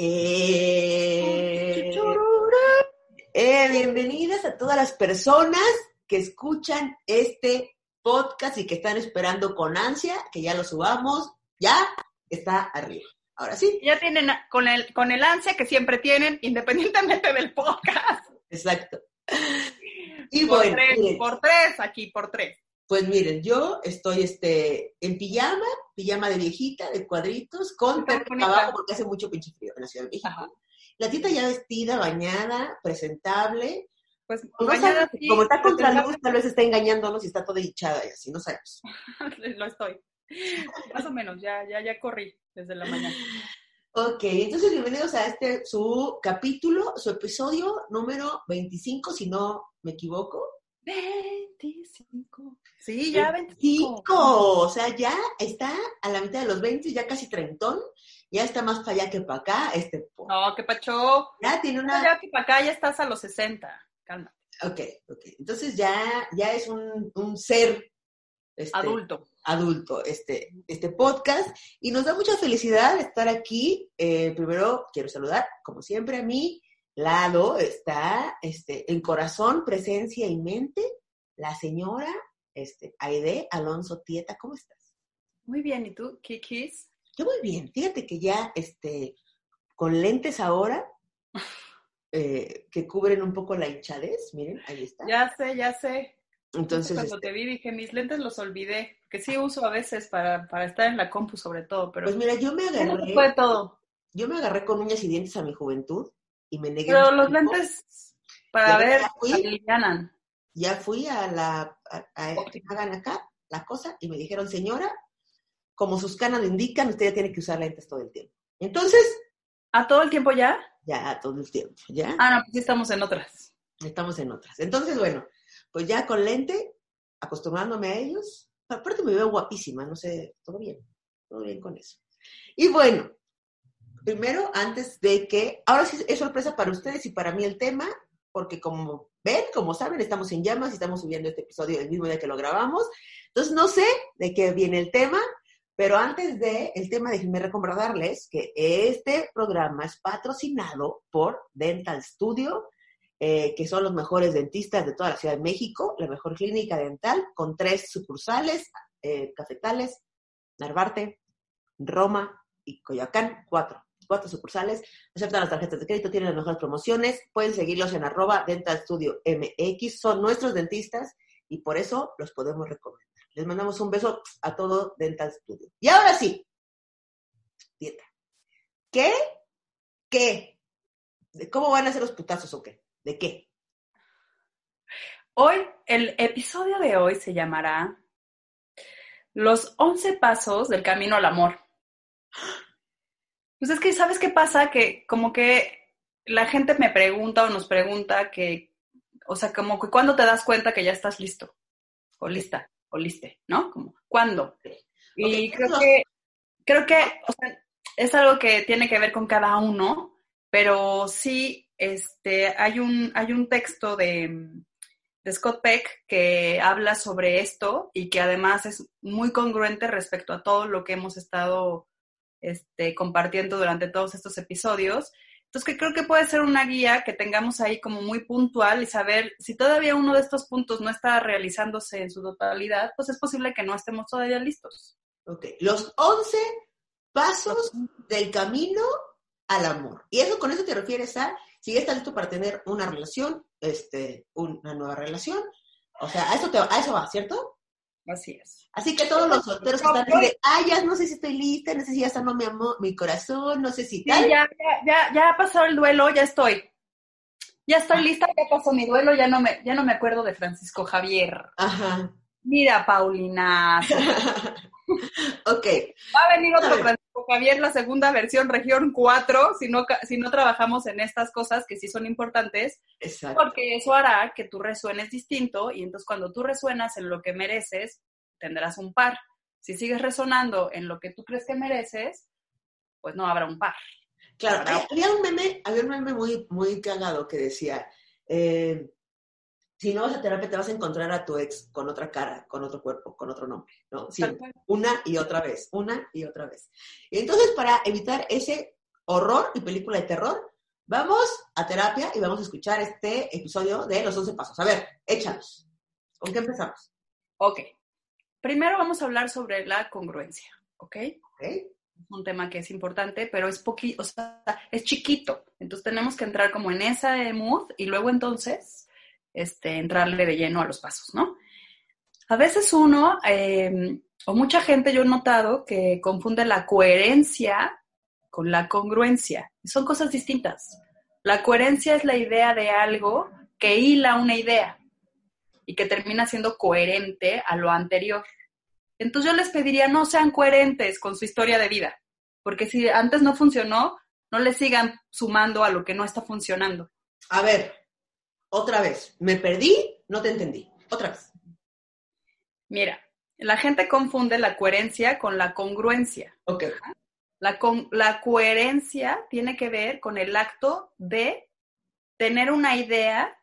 Eh, eh, bienvenidas a todas las personas que escuchan este podcast y que están esperando con ansia que ya lo subamos. Ya está arriba. Ahora sí. Ya tienen con el, con el ansia que siempre tienen, independientemente del podcast. Exacto. Y por bueno, tres, por tres, aquí, por tres. Pues miren, yo estoy este, en pijama, pijama de viejita, de cuadritos, con abajo porque hace mucho pinche frío en la Ciudad de México. La tita ya vestida, bañada, presentable. Pues bañada, como está contra luz, tal vez está engañándonos y está toda hinchada y así, no sabemos. Lo estoy. Más o menos, ya, ya, ya corrí desde la mañana. Ok, entonces bienvenidos a este, su capítulo, su episodio número 25, si no me equivoco. 25. Sí, ya 25. O sea, ya está a la mitad de los 20, ya casi trentón. Ya está más para allá que para acá. Este, no, que pacho. Ya tiene una. Ya que para acá ya estás a los 60. Calma. Ok, ok. Entonces ya, ya es un, un ser este, adulto. Adulto, este, este podcast. Y nos da mucha felicidad estar aquí. Eh, primero quiero saludar, como siempre, a mi lado está este, en corazón, presencia y mente, la señora este, Aide Alonso Tieta. ¿Cómo estás? Muy bien, ¿y tú, Kikis? Yo muy bien. Fíjate que ya este, con lentes ahora. Eh, que cubren un poco la hinchadez, miren, ahí está. Ya sé, ya sé. Entonces, cuando este te vi dije, mis lentes los olvidé, que sí uso a veces para, para estar en la compu sobre todo, pero... Pues mira, yo me agarré... Fue todo. Yo me agarré con uñas y dientes a mi juventud y me negué... Pero los lentes, para ver, alivianan. Ya fui a la... A, a, hagan acá la cosa y me dijeron, señora, como sus canas lo indican, usted ya tiene que usar lentes todo el tiempo. Entonces... ¿A todo el tiempo ya? Ya, todo el tiempo, ¿ya? Ah, no, pues sí estamos en otras. Estamos en otras. Entonces, bueno, pues ya con lente, acostumbrándome a ellos. Aparte me veo guapísima, no sé, todo bien, todo bien con eso. Y bueno, primero, antes de que, ahora sí es sorpresa para ustedes y para mí el tema, porque como ven, como saben, estamos en llamas y estamos subiendo este episodio el mismo día que lo grabamos. Entonces, no sé de qué viene el tema, pero antes de el tema, déjenme recordarles que este programa es patrocinado por Dental Studio, eh, que son los mejores dentistas de toda la Ciudad de México, la mejor clínica dental, con tres sucursales, eh, Cafetales, Narvarte, Roma y Coyoacán, cuatro. Cuatro sucursales, aceptan las tarjetas de crédito, tienen las mejores promociones, pueden seguirlos en arroba Dental Studio MX, son nuestros dentistas y por eso los podemos recomendar. Les mandamos un beso a todo Dental Studio. Y ahora sí, dieta. ¿Qué? ¿Qué? ¿Cómo van a ser los putazos o qué? ¿De qué? Hoy, el episodio de hoy se llamará Los 11 pasos del camino al amor. Pues es que, ¿sabes qué pasa? Que como que la gente me pregunta o nos pregunta que, o sea, como que cuándo te das cuenta que ya estás listo o lista o liste, ¿no? Como, ¿cuándo? Y creo que, creo que, o sea, es algo que tiene que ver con cada uno, pero sí, este, hay un, hay un texto de, de Scott Peck que habla sobre esto y que además es muy congruente respecto a todo lo que hemos estado este, compartiendo durante todos estos episodios. Entonces, que creo que puede ser una guía que tengamos ahí como muy puntual y saber si todavía uno de estos puntos no está realizándose en su totalidad, pues es posible que no estemos todavía listos. Ok, los 11 pasos del camino al amor. Y eso con eso te refieres a si ya estás listo para tener una relación, este, una nueva relación. O sea, a eso, te, a eso va, ¿cierto? Así es. Así que todos los solteros que están de, ay, ya no sé si estoy lista, no sé si ya sanó mi amor, mi corazón, no sé si tal. Sí, ya, ya, ya, ha pasado el duelo, ya estoy. Ya estoy lista, ya pasó mi duelo, ya no me, ya no me acuerdo de Francisco Javier. Ajá. Mira, Paulina. ok. Va a venir otro Francisco Javier, la segunda versión, región 4, si no, si no trabajamos en estas cosas que sí son importantes. Exacto. Porque eso hará que tú resuenes distinto y entonces cuando tú resuenas en lo que mereces, tendrás un par. Si sigues resonando en lo que tú crees que mereces, pues no habrá un par. Claro, había un meme, había un meme muy, muy cagado que decía, eh, si no vas a terapia te vas a encontrar a tu ex con otra cara, con otro cuerpo, con otro nombre, ¿no? Sí, una y otra vez, una y otra vez. Y entonces para evitar ese horror y película de terror, vamos a terapia y vamos a escuchar este episodio de los 11 pasos. A ver, échanos. ¿Con qué empezamos? Ok. Primero vamos a hablar sobre la congruencia, ¿ok? Ok. un tema que es importante, pero es poquito, o sea, es chiquito. Entonces tenemos que entrar como en esa mood y luego entonces este, entrarle de lleno a los pasos, ¿no? A veces uno, eh, o mucha gente yo he notado que confunde la coherencia con la congruencia. Son cosas distintas. La coherencia es la idea de algo que hila una idea y que termina siendo coherente a lo anterior. Entonces yo les pediría no sean coherentes con su historia de vida, porque si antes no funcionó, no le sigan sumando a lo que no está funcionando. A ver, otra vez. Me perdí, no te entendí. Otra vez. Mira, la gente confunde la coherencia con la congruencia. Ok. La, con- la coherencia tiene que ver con el acto de tener una idea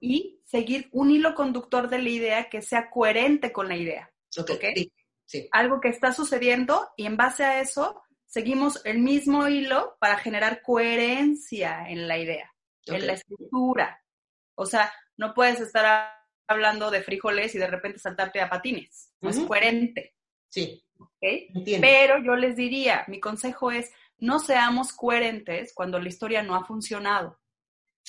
y seguir un hilo conductor de la idea que sea coherente con la idea. Ok. Ok. Sí, sí. Algo que está sucediendo y en base a eso seguimos el mismo hilo para generar coherencia en la idea, en la estructura. O sea, no puedes estar hablando de frijoles y de repente saltarte a patines. No es coherente. Sí, ¿ok? entiendo. Pero yo les diría, mi consejo es, no seamos coherentes cuando la historia no ha funcionado.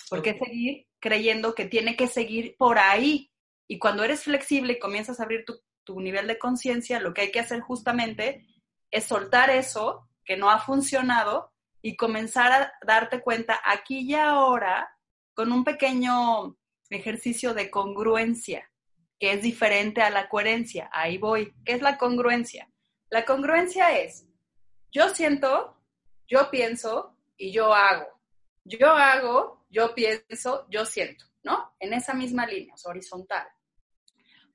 ¿Por qué Ok. seguir creyendo que tiene que seguir por ahí? Y cuando eres flexible y comienzas a abrir tu, tu nivel de conciencia, lo que hay que hacer justamente es soltar eso que no ha funcionado y comenzar a darte cuenta aquí y ahora con un pequeño ejercicio de congruencia, que es diferente a la coherencia. Ahí voy. ¿Qué es la congruencia? La congruencia es, yo siento, yo pienso y yo hago. Yo hago, yo pienso, yo siento, ¿no? En esa misma línea, es horizontal.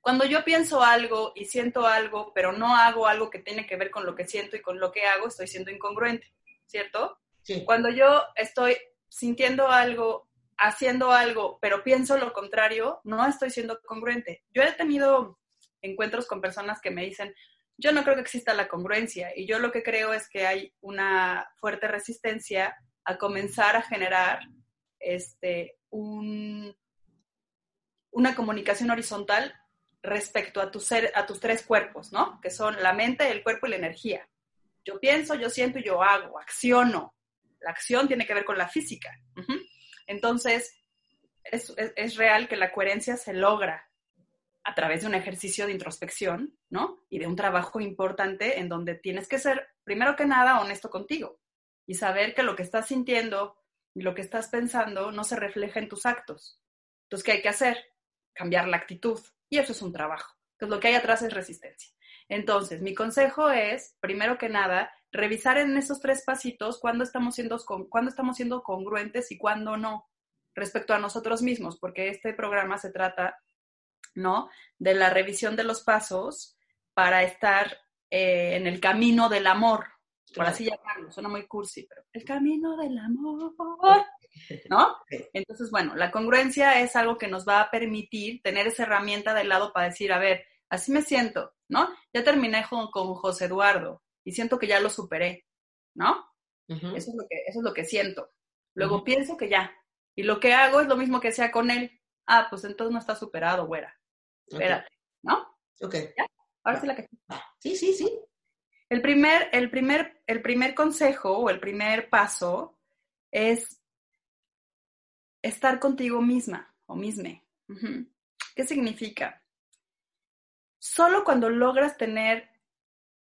Cuando yo pienso algo y siento algo, pero no hago algo que tiene que ver con lo que siento y con lo que hago, estoy siendo incongruente, ¿cierto? Sí. Cuando yo estoy sintiendo algo, haciendo algo, pero pienso lo contrario, no estoy siendo congruente. Yo he tenido encuentros con personas que me dicen, yo no creo que exista la congruencia y yo lo que creo es que hay una fuerte resistencia a comenzar a generar este, un, una comunicación horizontal respecto a, tus tres cuerpos, ¿no? Que son la mente, el cuerpo y la energía. Yo pienso, yo siento y yo hago, acciono. La acción tiene que ver con la física. Entonces, es, es, real que la coherencia se logra a través de un ejercicio de introspección, ¿no? Y de un trabajo importante en donde tienes que ser, primero que nada, honesto contigo y saber que lo que estás sintiendo y lo que estás pensando no se refleja en tus actos. Entonces, ¿qué hay que hacer? Cambiar la actitud. Y eso es un trabajo. Entonces, lo que hay atrás es resistencia. Entonces, mi consejo es, primero que nada, revisar en esos tres pasitos cuándo estamos siendo, cuándo estamos siendo congruentes y cuándo no respecto a nosotros mismos, porque este programa se trata, ¿no? De la revisión de los pasos para estar eh, en el camino del amor, por así llamarlo, suena muy cursi, pero el camino del amor, ¿no? Entonces, bueno, la congruencia es algo que nos va a permitir tener esa herramienta del lado para decir, a ver, así me siento, ¿no? Ya terminé con, con José Eduardo y siento que ya lo superé, ¿no? Uh -huh. eso, es lo que, eso es lo que siento. Luego uh -huh. pienso que ya. Y lo que hago es lo mismo que sea con él. Ah, pues entonces no está superado, güera. Espérate, okay. ¿no? Ok. ¿Ya? Ahora sí la que... Sí, sí, sí. El primer, el, primer, el primer consejo o el primer paso es estar contigo misma o misme. Uh -huh. ¿Qué significa? Solo cuando logras tener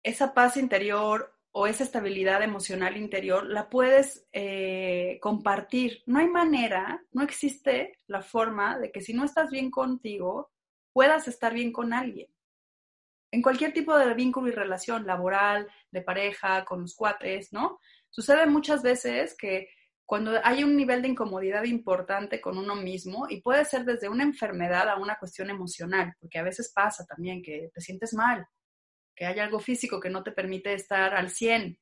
esa paz interior o esa estabilidad emocional interior, la puedes eh, compartir. No hay manera, no existe la forma de que si no estás bien contigo, puedas estar bien con alguien. En cualquier tipo de vínculo y relación, laboral, de pareja, con los cuates, ¿no? Sucede muchas veces que cuando hay un nivel de incomodidad importante con uno mismo, y puede ser desde una enfermedad a una cuestión emocional, porque a veces pasa también que te sientes mal, que hay algo físico que no te permite estar al 100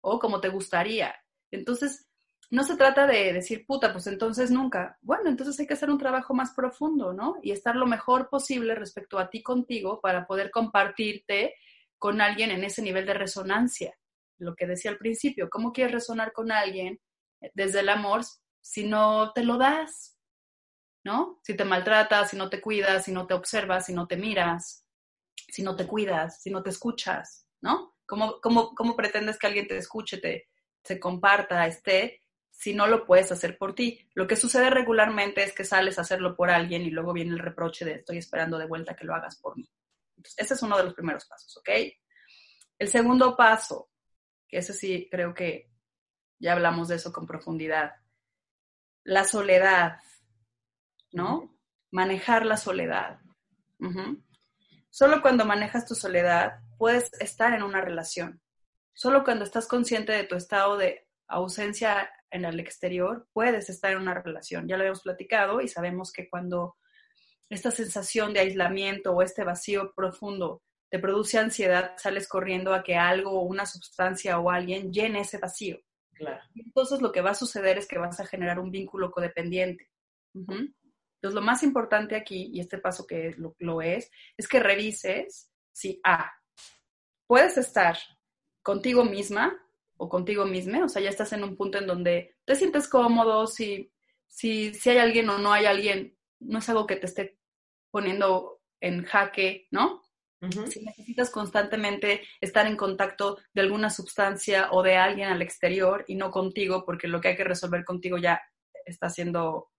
o como te gustaría. Entonces, no se trata de decir, puta, pues entonces nunca. Bueno, entonces hay que hacer un trabajo más profundo, ¿no? Y estar lo mejor posible respecto a ti contigo para poder compartirte con alguien en ese nivel de resonancia. lo que decía al principio, ¿cómo quieres resonar con alguien desde el amor si no te lo das? ¿No? Si te maltratas, si no te cuidas, si no te observas, si no te miras, si no te cuidas, si no te escuchas, ¿no? ¿Cómo, cómo, cómo pretendes que alguien te escuche, te, se comparta, esté, si no lo puedes hacer por ti? Lo que sucede regularmente es que sales a hacerlo por alguien y luego viene el reproche de estoy esperando de vuelta que lo hagas por mí. Entonces, ese es uno de los primeros pasos, ¿ok? El segundo paso, que ese sí creo que ya hablamos de eso con profundidad, la soledad, ¿no? Manejar la soledad. Solo cuando manejas tu soledad puedes estar en una relación. Solo cuando estás consciente de tu estado de ausencia en el exterior, puedes estar en una relación. Ya lo habíamos platicado y sabemos que cuando esta sensación de aislamiento o este vacío profundo te produce ansiedad, sales corriendo a que algo o una sustancia o alguien llene ese vacío. Claro. Entonces lo que va a suceder es que vas a generar un vínculo codependiente. Entonces lo más importante aquí, y este paso que lo, es, es que revises si A, puedes estar contigo misma o contigo misma, o sea, ya estás en un punto en donde te sientes cómodo, si, si, si hay alguien o no hay alguien, no es algo que te esté poniendo en jaque, ¿no? Si necesitas constantemente estar en contacto de alguna sustancia o de alguien al exterior y no contigo, porque lo que hay que resolver contigo ya está siendo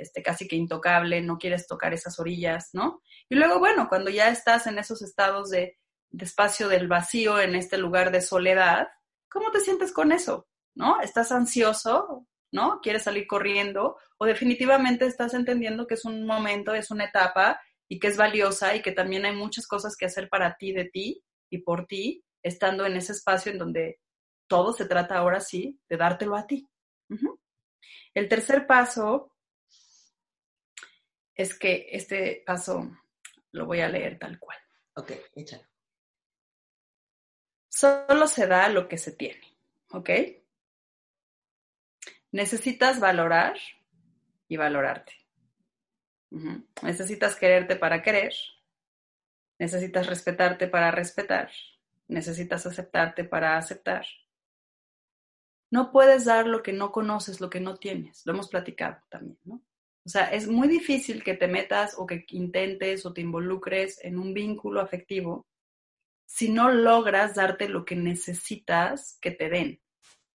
este, casi que intocable, no quieres tocar esas orillas, ¿no? Y luego, bueno, cuando ya estás en esos estados de, de espacio del vacío, en este lugar de soledad, ¿cómo te sientes con eso? ¿No? ¿Estás ansioso? ¿No? ¿Quieres salir corriendo? ¿O definitivamente estás entendiendo que es un momento, es una etapa y que es valiosa y que también hay muchas cosas que hacer para ti, de ti y por ti, estando en ese espacio en donde todo se trata ahora sí de dártelo a ti. El tercer paso es que este paso lo voy a leer tal cual. Ok, échalo. Solo se da lo que se tiene, ¿ok? Necesitas valorar y valorarte. Necesitas quererte para querer, necesitas respetarte para respetar, necesitas aceptarte para aceptar. No puedes dar lo que no conoces, lo que no tienes. Lo hemos platicado también, ¿no? O sea, es muy difícil que te metas o que intentes o te involucres en un vínculo afectivo si no logras darte lo que necesitas que te den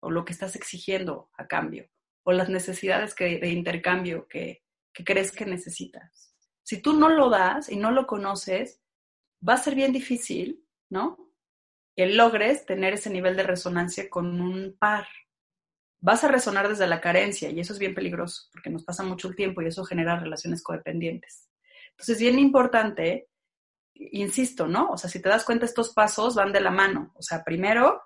o lo que estás exigiendo a cambio o las necesidades que, de intercambio que, que crees que necesitas. Si tú no lo das y no lo conoces, va a ser bien difícil, ¿no? Que logres tener ese nivel de resonancia con un par. Vas a resonar desde la carencia y eso es bien peligroso porque nos pasa mucho el tiempo y eso genera relaciones codependientes. Entonces, bien importante, insisto, ¿no? O sea, si te das cuenta, estos pasos van de la mano. O sea, primero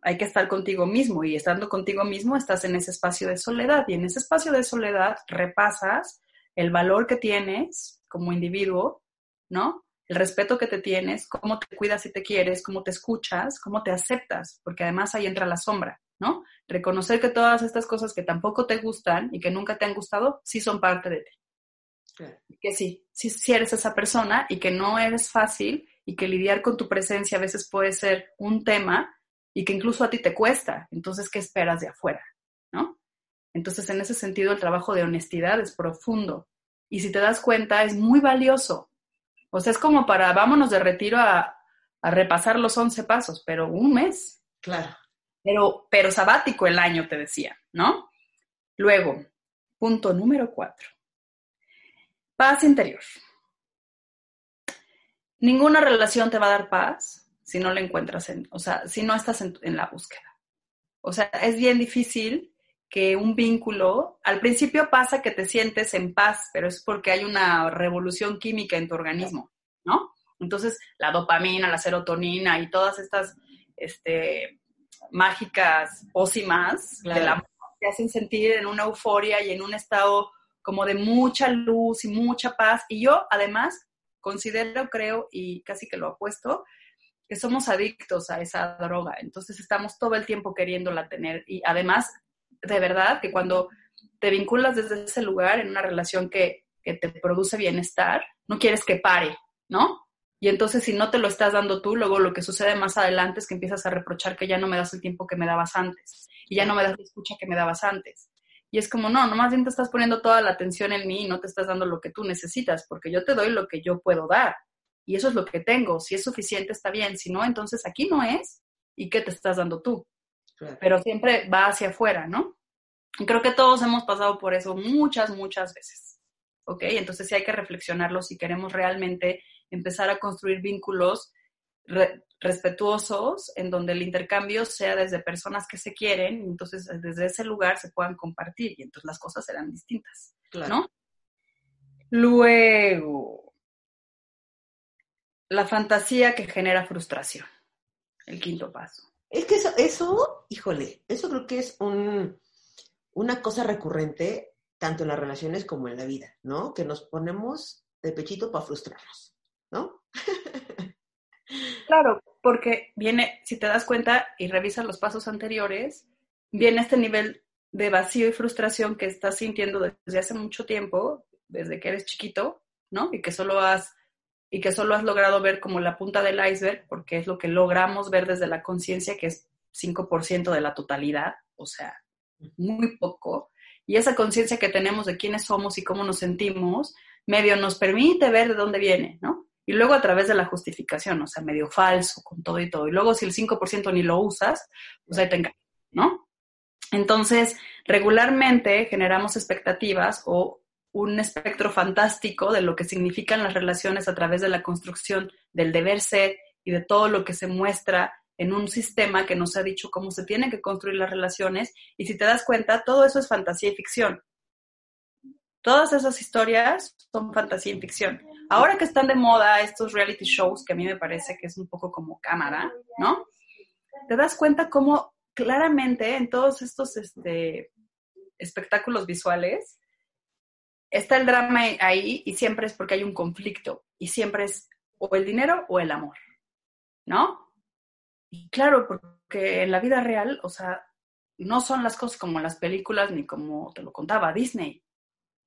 hay que estar contigo mismo y estando contigo mismo estás en ese espacio de soledad y en ese espacio de soledad repasas el valor que tienes como individuo, ¿no? El respeto que te tienes, cómo te cuidas y te quieres, cómo te escuchas, cómo te aceptas, porque además ahí entra la sombra, ¿no? Reconocer que todas estas cosas que tampoco te gustan y que nunca te han gustado, sí son parte de ti. Que sí, sí, sí eres esa persona y que no eres fácil y que lidiar con tu presencia a veces puede ser un tema y que incluso a ti te cuesta. Entonces, ¿qué esperas de afuera? ¿No? Entonces, en ese sentido, el trabajo de honestidad es profundo. Y si te das cuenta, es muy valioso. O sea, es como para, vámonos de retiro a, a repasar los 11 pasos, pero un mes. Claro. Pero, pero sabático el año, te decía, ¿no? Luego, punto número cuatro. Paz interior. Ninguna relación te va a dar paz si no la encuentras en, o sea, si no estás en, la búsqueda. O sea, es bien difícil que un vínculo, al principio pasa que te sientes en paz, pero es porque hay una revolución química en tu organismo, ¿no? Entonces, la dopamina, la serotonina y todas estas este, mágicas pócimas de la te hacen sentir en una euforia y en un estado como de mucha luz y mucha paz. Y yo, además, considero, creo, y casi que lo apuesto, que somos adictos a esa droga, entonces estamos todo el tiempo queriéndola tener y además, de verdad, que cuando te vinculas desde ese lugar en una relación que, te produce bienestar, no quieres que pare, ¿no? Y entonces si no te lo estás dando tú, luego lo que sucede más adelante es que empiezas a reprochar que ya no me das el tiempo que me dabas antes y ya no me das la escucha que me dabas antes. Y es como, no, nomás bien te estás poniendo toda la atención en mí y no te estás dando lo que tú necesitas, porque yo te doy lo que yo puedo dar. Y eso es lo que tengo. Si es suficiente, está bien. Si no, entonces aquí no es. ¿Y qué te estás dando tú? Pero siempre va hacia afuera, ¿no? Y creo que todos hemos pasado por eso muchas, muchas veces. ¿Ok? Entonces sí hay que reflexionarlo si queremos realmente empezar a construir vínculos respetuosos en donde el intercambio sea desde personas que se quieren, y entonces desde ese lugar se puedan compartir y entonces las cosas serán distintas, ¿no? Luego, la fantasía que genera frustración, el quinto paso. Es que eso, eso híjole, eso creo que es un, una cosa recurrente tanto en las relaciones como en la vida, ¿no? Que nos ponemos de pechito para frustrarnos, ¿no? Claro, porque viene, si te das cuenta y revisas los pasos anteriores, viene este nivel de vacío y frustración que estás sintiendo desde hace mucho tiempo, desde que eres chiquito, ¿no? Y que solo has y que solo has logrado ver como la punta del iceberg, porque es lo que logramos ver desde la conciencia, que es 5% de la totalidad, o sea, muy poco. Y esa conciencia que tenemos de quiénes somos y cómo nos sentimos, medio nos permite ver de dónde viene, ¿no? Y luego a través de la justificación, o sea, medio falso, con todo y todo. Y luego si el 5% ni lo usas, pues ahí te engañas, ¿no? Entonces, regularmente generamos expectativas o un espectro fantástico de lo que significan las relaciones a través de la construcción del deber ser y de todo lo que se muestra en un sistema que nos ha dicho cómo se tienen que construir las relaciones. Y si te das cuenta, todo eso es fantasía y ficción. Todas esas historias son fantasía y ficción. Ahora que están de moda estos reality shows, que a mí me parece que es un poco como cámara, ¿no? Te das cuenta cómo claramente en todos estos este, espectáculos visuales está el drama ahí y siempre es porque hay un conflicto y siempre es o el dinero o el amor, ¿no? Y claro, porque en la vida real, o sea, no son las cosas como las películas ni como te lo contaba Disney.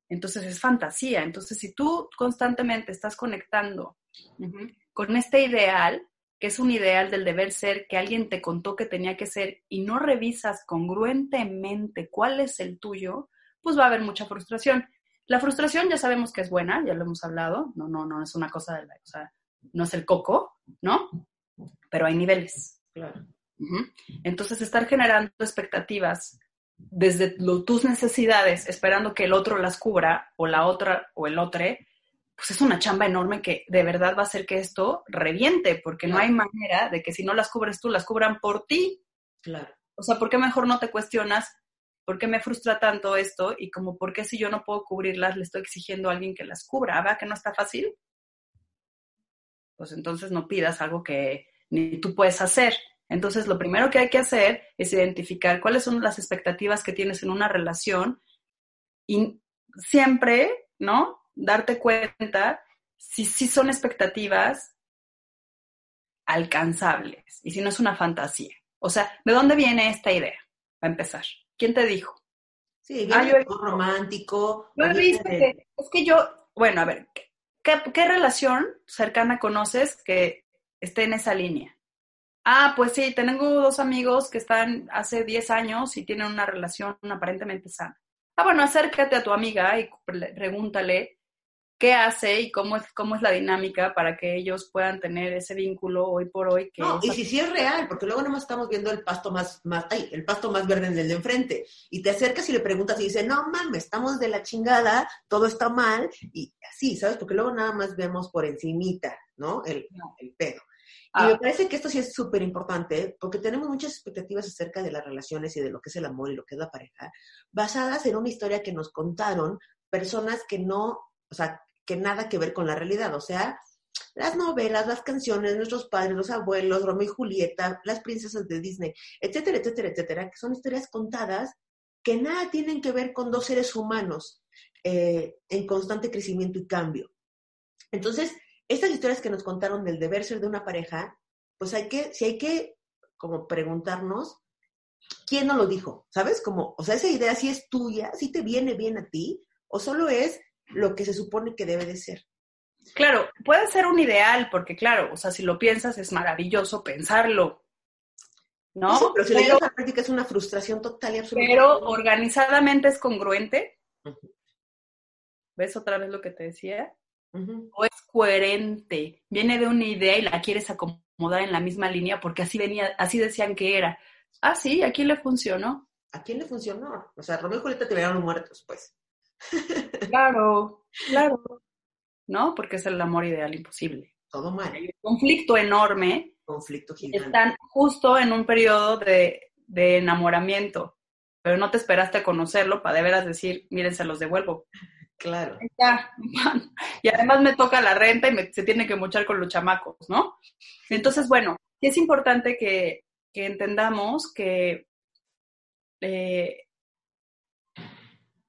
Entonces es fantasía. Entonces si tú constantemente estás conectando con este ideal, que es un ideal del deber ser que alguien te contó que tenía que ser y no revisas congruentemente cuál es el tuyo, pues va a haber mucha frustración. La frustración ya sabemos que es buena, ya lo hemos hablado, no, no, no es una cosa de la, o sea, no es el coco, ¿no? Pero hay niveles. Claro. Entonces, estar generando expectativas desde tus necesidades, esperando que el otro las cubra, o la otra, o el otro, pues es una chamba enorme que de verdad va a hacer que esto reviente, porque no hay manera de que si no las cubres tú, las cubran por ti. Claro. O sea, ¿por qué mejor no te cuestionas por qué me frustra tanto esto? Y como, ¿por qué si yo no puedo cubrirlas, le estoy exigiendo a alguien que las cubra? ¿Va que no está fácil? Pues entonces no pidas algo que ni tú puedes hacer. Entonces, lo primero que hay que hacer es identificar cuáles son las expectativas que tienes en una relación y siempre, ¿no? Darte cuenta si sí son expectativas alcanzables y si no es una fantasía. O sea, ¿de dónde viene esta idea? a empezar. ¿Quién te dijo? Sí, ah, viene romántico. es que yo, bueno, a ver, ¿qué relación cercana conoces que esté en esa línea? Ah, pues sí, tengo dos amigos que están hace 10 años y tienen una relación aparentemente sana. Ah, bueno, acércate a tu amiga y pregúntale qué hace y cómo es, cómo es la dinámica para que ellos puedan tener ese vínculo hoy por hoy. no, y si sí es real, porque luego nomás estamos viendo el pasto más, más, ay, el pasto más verde en el de enfrente. Y te acercas y le preguntas y dice, no mames, estamos de la chingada, todo está mal, y así, ¿sabes? Porque luego nada más vemos por encimita, ¿no? El, el pedo. Y me ah. parece que esto sí es súper importante porque tenemos muchas expectativas acerca de las relaciones y de lo que es el amor y lo que es la pareja, basadas en una historia que nos contaron personas que no, o sea, que nada que ver con la realidad. O sea, las novelas, las canciones, nuestros padres, los abuelos, Romeo y Julieta, las princesas de Disney, etcétera, etcétera, etcétera, que son historias contadas que nada tienen que ver con dos seres humanos eh, en constante crecimiento y cambio. Entonces, estas historias que nos contaron del deber ser de una pareja, pues hay que, si hay que como preguntarnos, ¿quién no lo dijo? ¿Sabes? Como, o sea, esa idea si es tuya, si te viene bien a ti, o solo es lo que se supone que debe de ser. Claro, puede ser un ideal, porque claro, o sea, si lo piensas es maravilloso pensarlo, ¿no? Sí, pero si lo llevas a la práctica es una frustración total y absoluta. Pero organizadamente es congruente. ¿Ves otra vez lo que te decía? O es coherente, viene de una idea y la quieres acomodar en la misma línea porque así venía, así decían que era. Ah, sí, aquí le funcionó. ¿A quién le funcionó? O sea, Romeo y Julieta te verán muertos, pues. Claro, claro. ¿No? Porque es el amor ideal imposible. Todo mal. Hay un conflicto enorme. Conflicto gigante. Están justo en un periodo de, de enamoramiento, pero no te esperaste a conocerlo para de veras decir, miren, se los devuelvo. Claro. Está. Y además me toca la renta y me- se tiene que mochar con los chamacos, ¿no? Entonces, bueno, es importante que, que entendamos que eh,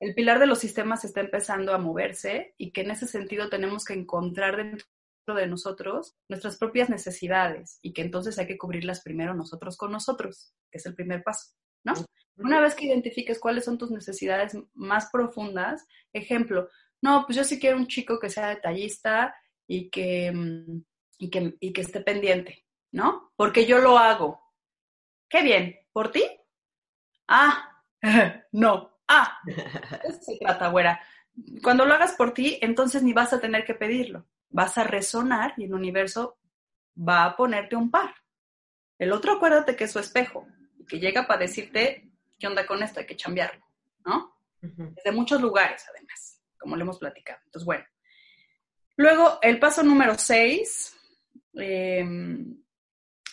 el pilar de los sistemas está empezando a moverse y que en ese sentido tenemos que encontrar dentro de nosotros nuestras propias necesidades y que entonces hay que cubrirlas primero nosotros con nosotros, que es el primer paso, ¿no? Una vez que identifiques cuáles son tus necesidades más profundas, ejemplo, no, pues yo sí quiero un chico que sea detallista y que, mm, y que, y que esté pendiente, ¿no? Porque yo lo hago. Qué bien, ¿por ti? Ah, no, ah, eso se trata, güera. Cuando lo hagas por ti, entonces ni vas a tener que pedirlo. Vas a resonar y el universo va a ponerte un par. El otro, acuérdate que es su espejo y que llega para decirte qué onda con esto, hay que cambiarlo, ¿no? Desde muchos lugares, además, como le hemos platicado. Entonces, bueno. Luego, el paso número seis, eh,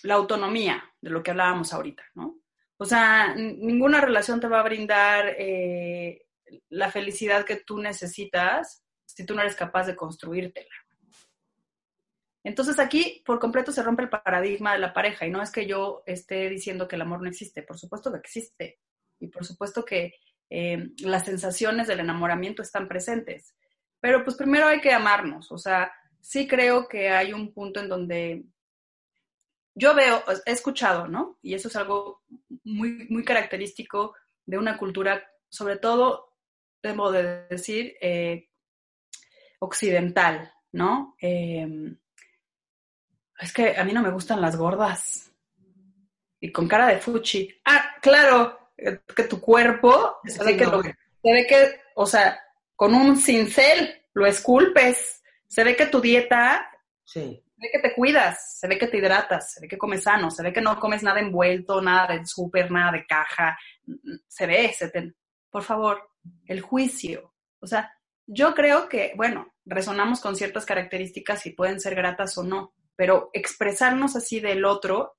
la autonomía, de lo que hablábamos ahorita, ¿no? O sea, ninguna relación te va a brindar eh, la felicidad que tú necesitas si tú no eres capaz de construírtela. Entonces aquí por completo se rompe el paradigma de la pareja y no es que yo esté diciendo que el amor no existe, por supuesto que existe y por supuesto que eh, las sensaciones del enamoramiento están presentes, pero pues primero hay que amarnos, o sea, sí creo que hay un punto en donde yo veo, he escuchado, ¿no? Y eso es algo muy, muy característico de una cultura, sobre todo, debo de decir, eh, occidental, ¿no? Eh, es que a mí no me gustan las gordas. Y con cara de fuchi. Ah, claro, eh, que tu cuerpo se ve que, no, lo- se ve que, o sea, con un cincel lo esculpes. Se ve que tu dieta Sí. se ve que te cuidas, se ve que te hidratas, se ve que comes sano, se ve que no comes nada envuelto, nada de súper, nada de caja, se ve, se te... por favor, el juicio. O sea, yo creo que, bueno, resonamos con ciertas características y pueden ser gratas o no, pero expresarnos así del otro,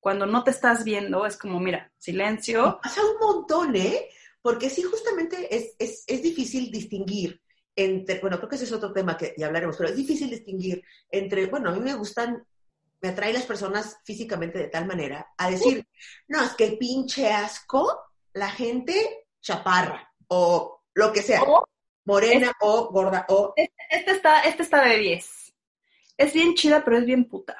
cuando no te estás viendo, es como, mira, silencio, Pasa un montón, ¿eh? Porque sí, justamente es, es, es difícil distinguir entre, bueno, creo que ese es otro tema que ya hablaremos, pero es difícil distinguir entre, bueno, a mí me gustan, me atraen las personas físicamente de tal manera, a decir, no, es que el pinche asco, la gente chaparra, o lo que sea, o morena o gorda, o... este está, este está de 10. Es bien chida, pero es bien puta.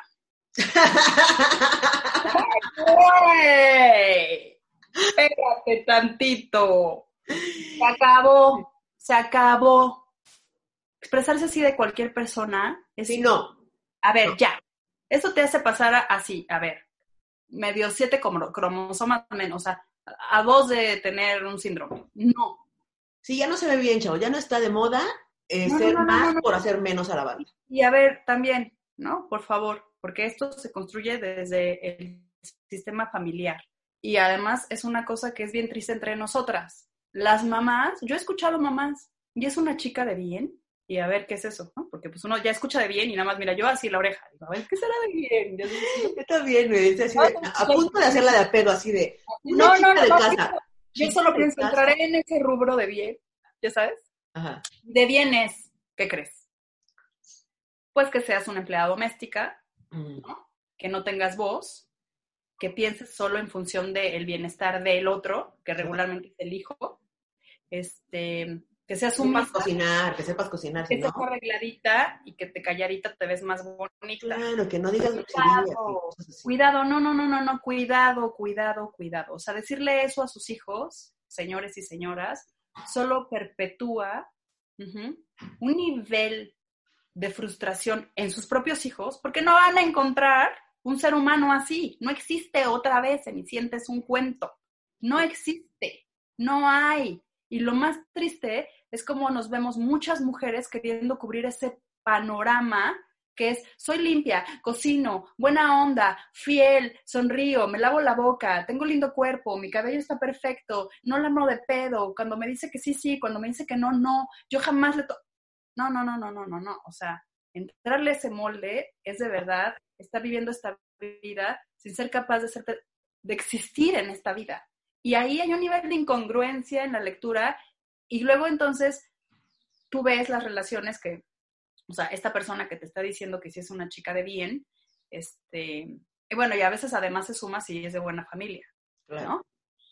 Espérate tantito. Se acabó. Se acabó. Expresarse así de cualquier persona es. Sí, no, A ver, no. ya. Eso te hace pasar así, a ver. Medio siete cromosomas menos, o sea, a dos de tener un síndrome. No. sí, ya no se ve bien, chavo, ya no está de moda eh, No, ser no, no, más por hacer menos a la banda. Y a ver, también, ¿no? Por favor, porque esto se construye desde el sistema familiar. Y además es una cosa que es bien triste entre nosotras. Las mamás, yo he escuchado mamás, y es una chica de bien, y a ver qué es eso, ¿no? Porque pues uno ya escucha de bien y nada más mira yo así la oreja. Digo, a ver, ¿qué será de bien? Yo también, me dice así de- a punto de hacerla de a pedo, así de, No, no, no, de no, casa. yo solo pienso, entraré en ese rubro de bien, ¿ya sabes? Ajá. De bienes, ¿qué crees? Pues que seas una empleada doméstica, Mm. que no tengas voz, que pienses solo en función del bienestar del otro, que regularmente es el hijo, este, que seas Que sepas cocinar, que sepas cocinar, que no. seas arregladita y que te calladita te ves más bonita. Claro, que no digas groserías y Cuidado, cuidado, no, no, no, no, no, cuidado, cuidado, cuidado. O sea, decirle eso a sus hijos, señores y señoras, solo perpetúa un nivel de frustración en sus propios hijos, porque no van a encontrar un ser humano así. No existe otra vez, Cenicienta es un cuento. No existe, no hay. Y lo más triste es como nos vemos muchas mujeres queriendo cubrir ese panorama que es soy limpia, cocino, buena onda, fiel, sonrío, me lavo la boca, tengo lindo cuerpo, mi cabello está perfecto, no la amo de pedo, cuando me dice que sí, sí, cuando me dice que no, no, yo jamás le... To no, no, no, no, no, no, no, o sea, entrarle ese molde es de verdad estar viviendo esta vida sin ser capaz de, ser, de existir en esta vida. Y ahí hay un nivel de incongruencia en la lectura y luego entonces tú ves las relaciones que o sea, esta persona que te está diciendo que sí es una chica de bien, este, y bueno, y a veces además se suma si es de buena familia, ¿no?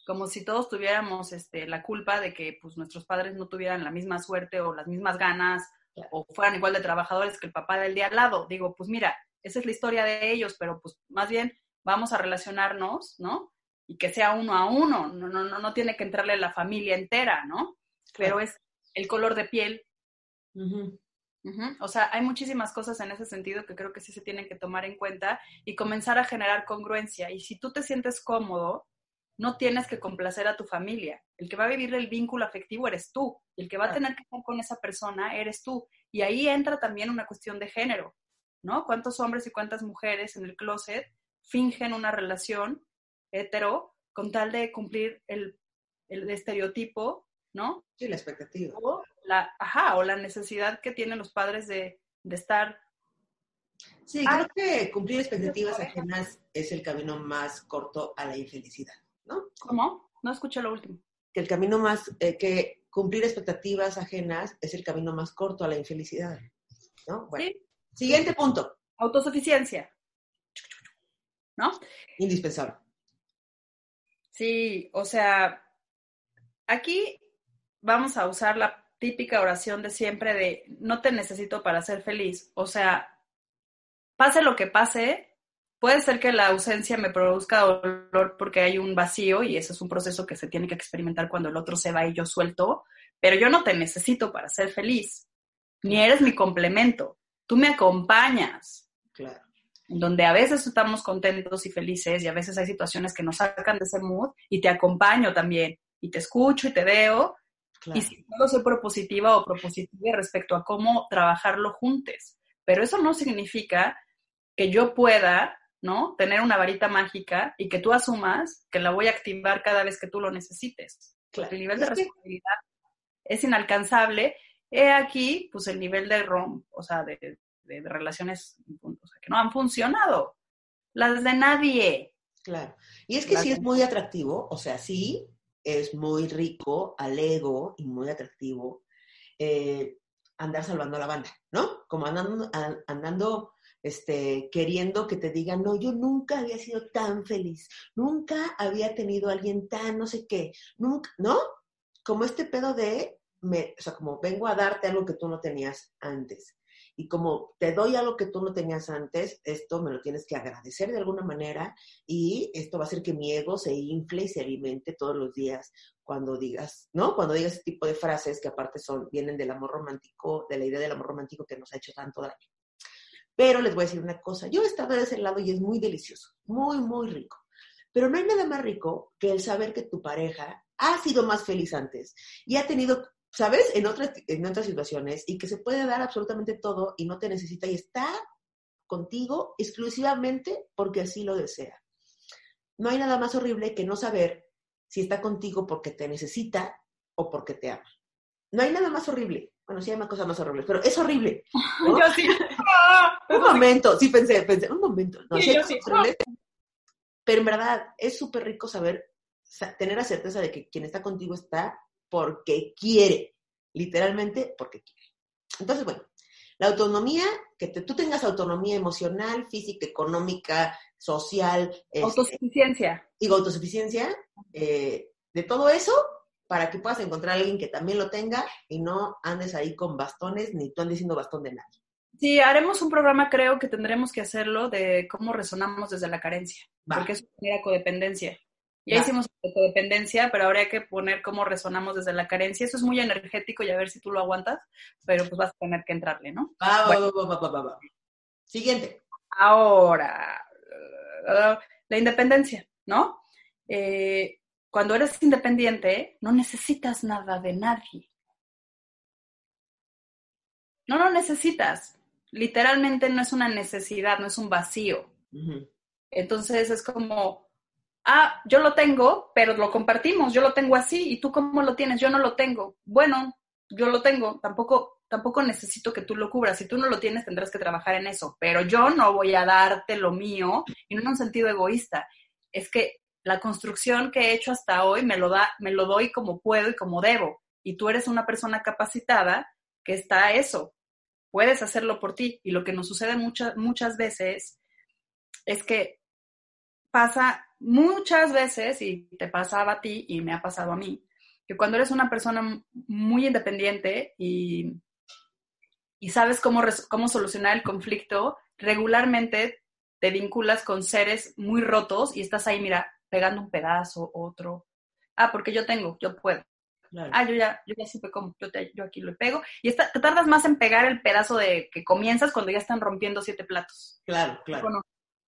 Como si todos tuviéramos este, la culpa de que pues, nuestros padres no tuvieran la misma suerte o las mismas ganas o fueran igual de trabajadores que el papá del día al lado. Digo, pues mira, esa es la historia de ellos, pero pues más bien vamos a relacionarnos, ¿no? Y que sea uno a uno, no, no, no, no tiene que entrarle la familia entera, ¿no? Pero es el color de piel, o sea, hay muchísimas cosas en ese sentido que creo que sí se tienen que tomar en cuenta y comenzar a generar congruencia. Y si tú te sientes cómodo, no tienes que complacer a tu familia. El que va a vivir el vínculo afectivo eres tú. el que va a tener que estar con esa persona eres tú. Y ahí entra también una cuestión de género, ¿no? ¿Cuántos hombres y cuántas mujeres en el closet fingen una relación hetero con tal de cumplir el, el estereotipo ¿no? Sí, la expectativa. O la, ajá, o la necesidad que tienen los padres de, estar. Sí, creo que cumplir expectativas ajenas es el camino más corto a la infelicidad, ¿no? ¿Cómo? No escuché lo último. Que el camino más, eh, que cumplir expectativas ajenas es el camino más corto a la infelicidad, ¿no? Bueno. Sí. Siguiente punto. Autosuficiencia. ¿No? Indispensable. Sí, o sea, aquí vamos a usar la típica oración de siempre de no te necesito para ser feliz. O sea, pase lo que pase, puede ser que la ausencia me produzca dolor porque hay un vacío y ese es un proceso que se tiene que experimentar cuando el otro se va y yo suelto, pero yo no te necesito para ser feliz, ni eres mi complemento, tú me acompañas. Claro. Donde a veces estamos contentos y felices y a veces hay situaciones que nos sacan de ese mood y te acompaño también y te escucho y te veo y si puedo ser propositiva o propositiva respecto a cómo trabajarlo juntos. Pero eso no significa que yo pueda, ¿no? Tener una varita mágica y que tú asumas que la voy a activar cada vez que tú lo necesites. El nivel de responsabilidad es inalcanzable. He aquí, pues, el nivel de rom, o sea, de, relaciones que no han funcionado. Las de nadie. Claro. Y es que sí es muy atractivo, o sea, sí, es muy rico al ego y muy atractivo eh, andar salvando a la banda, ¿no? Como andando, andando este, queriendo que te digan, no, yo nunca había sido tan feliz, nunca había tenido a alguien tan no sé qué, nunca, ¿no? Como este pedo de, me, o sea, como vengo a darte algo que tú no tenías antes y como te doy algo que tú no tenías antes, esto me lo tienes que agradecer de alguna manera y esto va a hacer que mi ego se infle y se alimente todos los días cuando digas, ¿no? Cuando digas ese tipo de frases que aparte son, vienen del amor romántico, de la idea del amor romántico que nos ha hecho tanto daño. Pero les voy a decir una cosa, yo he estado de ese lado y es muy delicioso, muy, muy rico. Pero no hay nada más rico que el saber que tu pareja ha sido más feliz antes y ha tenido ¿sabes? En otras, en otras situaciones y que se puede dar absolutamente todo y no te necesita y está contigo exclusivamente porque así lo desea. No hay nada más horrible que no saber si está contigo porque te necesita o porque te ama. No hay nada más horrible. Bueno, sí hay más cosas más horribles, pero es horrible. Yo sí. un momento, sí pensé, pensé, un momento. No, sí, sí, pero en verdad es súper rico saber, tener la certeza de que quien está contigo está porque quiere, literalmente porque quiere. Entonces, bueno, la autonomía, que tú tengas autonomía emocional, física, económica, social. Este, autosuficiencia. y autosuficiencia, eh, de todo eso, para que puedas encontrar a alguien que también lo tenga y no andes ahí con bastones, ni tú andes siendo bastón de nadie. Sí, haremos un programa, creo que tendremos que hacerlo, de cómo resonamos desde la carencia, porque es una codependencia. Ya Ya. hicimos dependencia, pero habría que poner cómo resonamos desde la carencia. Eso es muy energético y a ver si tú lo aguantas, pero pues vas a tener que entrarle, ¿no? Va, va, Bueno. va, va, va. Siguiente. Ahora, la independencia, ¿no? Eh, cuando eres independiente, no necesitas nada de nadie. No lo necesitas. Literalmente no es una necesidad, no es un vacío. Entonces es como, ah, yo lo tengo, pero lo compartimos, yo lo tengo así, ¿y tú cómo lo tienes? Yo no lo tengo. Bueno, yo lo tengo, tampoco, tampoco necesito que tú lo cubras. Si tú no lo tienes, tendrás que trabajar en eso, pero yo no voy a darte lo mío, y no en un sentido egoísta. Es que la construcción que he hecho hasta hoy me lo, da, me lo doy como puedo y como debo. Y tú eres una persona capacitada que está a eso. Puedes hacerlo por ti. Y lo que nos sucede muchas, muchas veces es que pasa muchas veces, y te pasaba a ti y me ha pasado a mí, que cuando eres una persona muy independiente y, y sabes cómo, cómo solucionar el conflicto, regularmente te vinculas con seres muy rotos y estás ahí, mira, pegando un pedazo, otro. Ah, porque yo tengo, yo puedo. Claro. Ah, yo ya, yo ya supe cómo, yo, te- yo aquí lo pego. Y está- te tardas más en pegar el pedazo de que comienzas cuando ya están rompiendo siete platos. Claro, claro.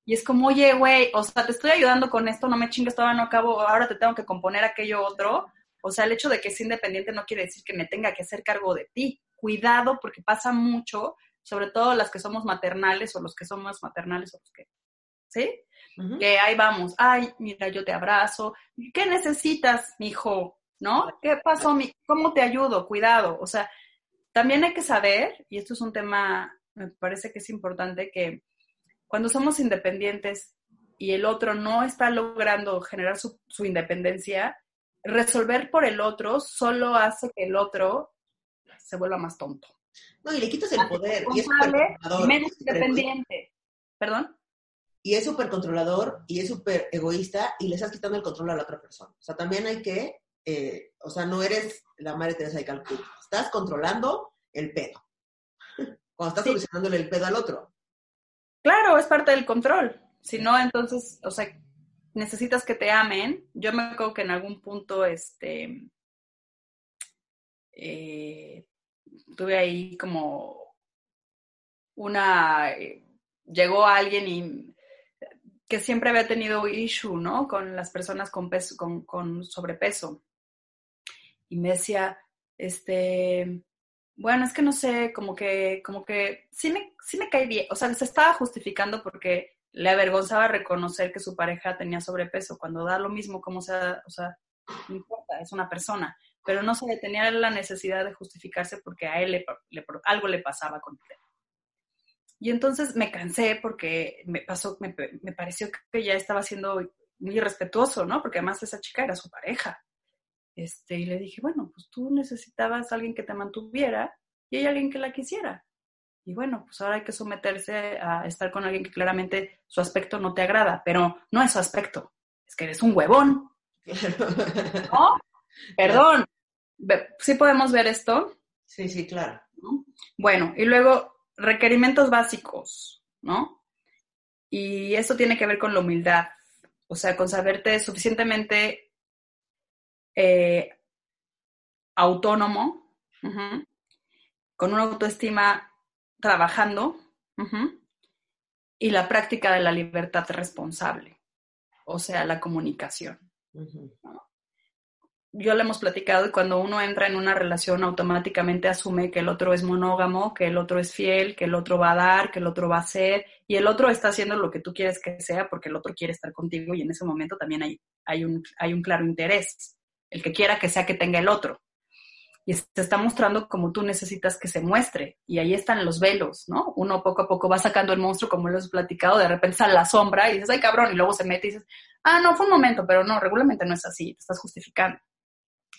Y es como, oye, güey, o sea, te estoy ayudando con esto, no me chingues, todavía no acabo, ahora te tengo que componer aquello otro. O sea, el hecho de que sea independiente no quiere decir que me tenga que hacer cargo de ti. Cuidado, porque pasa mucho, sobre todo las que somos maternales o los que somos maternales o los que, ¿sí? Que ahí vamos, ay, mira, yo te abrazo, ¿qué necesitas, mijo? ¿No? ¿Qué pasó, mi? ¿Cómo te ayudo? Cuidado, o sea, también hay que saber, y esto es un tema, me parece que es importante, que cuando somos independientes y el otro no está logrando generar su, su independencia, resolver por el otro solo hace que el otro se vuelva más tonto. No, y le quitas el poder. Y es menos independiente. ¿Perdón? y es súper controlador y es súper egoísta y le estás quitando el control a la otra persona. O sea, también hay que, eh, o sea, no eres la madre Teresa de Calcuta. Estás controlando el pedo. Cuando estás Sí. solucionándole el pedo al otro. Claro, es parte del control. Si no, entonces, o sea, necesitas que te amen. Yo me acuerdo que en algún punto, este, eh, tuve ahí como una, eh, llegó alguien y que siempre había tenido issue, ¿no? Con las personas con peso, con, con sobrepeso. Y me decía, este, bueno, es que no sé, como que, como que sí me, sí me cae bien. O sea, se estaba justificando porque le avergonzaba reconocer que su pareja tenía sobrepeso, cuando da lo mismo como sea, o sea, no importa, es una persona. Pero no se le tenía la necesidad de justificarse porque a él le, le- algo le pasaba con él. Y entonces me cansé porque me pasó, me, me pareció que ya estaba siendo muy irrespetuoso, ¿no? Porque además esa chica era su pareja. Este, y le dije, bueno, pues tú necesitabas a alguien que te mantuviera y hay alguien que la quisiera. Y bueno, pues ahora hay que someterse a estar con alguien que claramente su aspecto no te agrada, pero no es su aspecto, es que eres un huevón, ¿no? Perdón. ¿Sí podemos ver esto? Sí, sí, claro. ¿no? Bueno, y luego requerimientos básicos, ¿no? Y esto tiene que ver con la humildad, o sea, con saberte suficientemente eh, autónomo, con una autoestima trabajando y la práctica de la libertad responsable, o sea, la comunicación yo le hemos platicado y cuando uno entra en una relación automáticamente asume que el otro es monógamo, que el otro es fiel, que el otro va a dar, que el otro va a hacer y el otro está haciendo lo que tú quieres que sea porque el otro quiere estar contigo y en ese momento también hay, hay, un, hay un claro interés, el que quiera que sea que tenga el otro. Y te está mostrando como tú necesitas que se muestre. Y ahí están los velos, ¿no? Uno poco a poco va sacando el monstruo, como lo hemos platicado, de repente sale la sombra y dices, ay cabrón, y luego se mete y dices, ah, no, fue un momento, pero no, regularmente no es así, te estás justificando.